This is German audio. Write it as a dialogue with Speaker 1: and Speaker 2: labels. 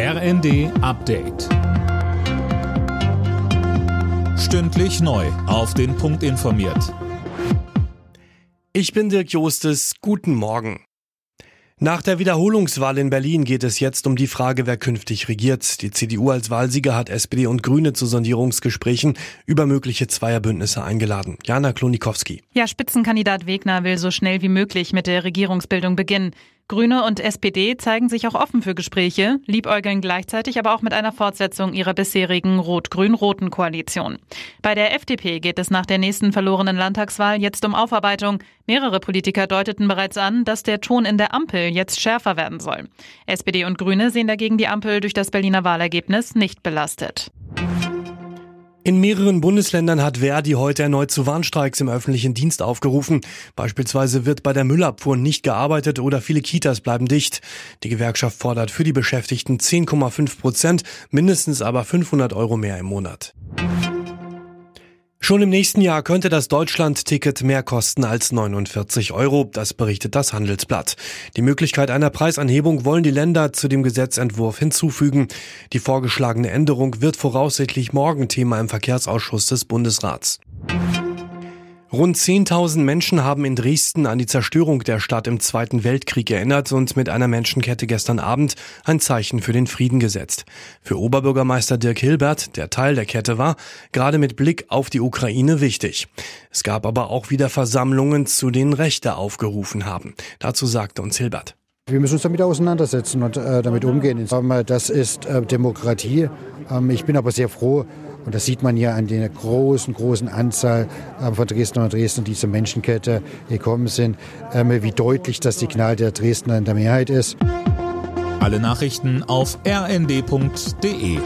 Speaker 1: RND Update. Stündlich neu. Auf den Punkt informiert.
Speaker 2: Ich bin Dirk Jostes. Guten Morgen. Nach der Wiederholungswahl in Berlin geht es jetzt um die Frage, wer künftig regiert. Die CDU als Wahlsieger hat SPD und Grüne zu Sondierungsgesprächen über mögliche Zweierbündnisse eingeladen. Jana Klonikowski.
Speaker 3: Ja, Spitzenkandidat Wegner will so schnell wie möglich mit der Regierungsbildung beginnen. Grüne und SPD zeigen sich auch offen für Gespräche, liebäugeln gleichzeitig aber auch mit einer Fortsetzung ihrer bisherigen rot-grün-roten Koalition. Bei der FDP geht es nach der nächsten verlorenen Landtagswahl jetzt um Aufarbeitung. Mehrere Politiker deuteten bereits an, dass der Ton in der Ampel jetzt schärfer werden soll. SPD und Grüne sehen dagegen die Ampel durch das Berliner Wahlergebnis nicht belastet.
Speaker 2: In mehreren Bundesländern hat Verdi heute erneut zu Warnstreiks im öffentlichen Dienst aufgerufen. Beispielsweise wird bei der Müllabfuhr nicht gearbeitet oder viele Kitas bleiben dicht. Die Gewerkschaft fordert für die Beschäftigten 10,5 Prozent, mindestens aber 500 Euro mehr im Monat. Schon im nächsten Jahr könnte das Deutschland-Ticket mehr kosten als 49 Euro, das berichtet das Handelsblatt. Die Möglichkeit einer Preisanhebung wollen die Länder zu dem Gesetzentwurf hinzufügen. Die vorgeschlagene Änderung wird voraussichtlich morgen Thema im Verkehrsausschuss des Bundesrats. Rund 10.000 Menschen haben in Dresden an die Zerstörung der Stadt im Zweiten Weltkrieg erinnert und mit einer Menschenkette gestern Abend ein Zeichen für den Frieden gesetzt. Für Oberbürgermeister Dirk Hilbert, der Teil der Kette war, gerade mit Blick auf die Ukraine wichtig. Es gab aber auch wieder Versammlungen, zu denen Rechte aufgerufen haben. Dazu sagte uns Hilbert.
Speaker 4: Wir müssen uns damit auseinandersetzen und äh, damit umgehen. Das ist äh, Demokratie. Ähm, ich bin aber sehr froh, und das sieht man ja an der großen, großen Anzahl äh, von Dresdner und Dresdner, die zur Menschenkette gekommen sind, ähm, wie deutlich das Signal der Dresdner in der Mehrheit ist.
Speaker 1: Alle Nachrichten auf rnd.de